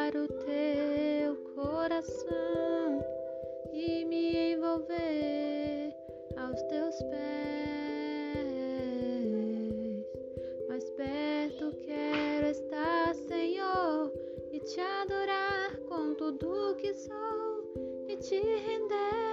tocar o teu coração e me envolver aos teus pés. Mais perto quero estar, Senhor, e te adorar com tudo que sou e te render.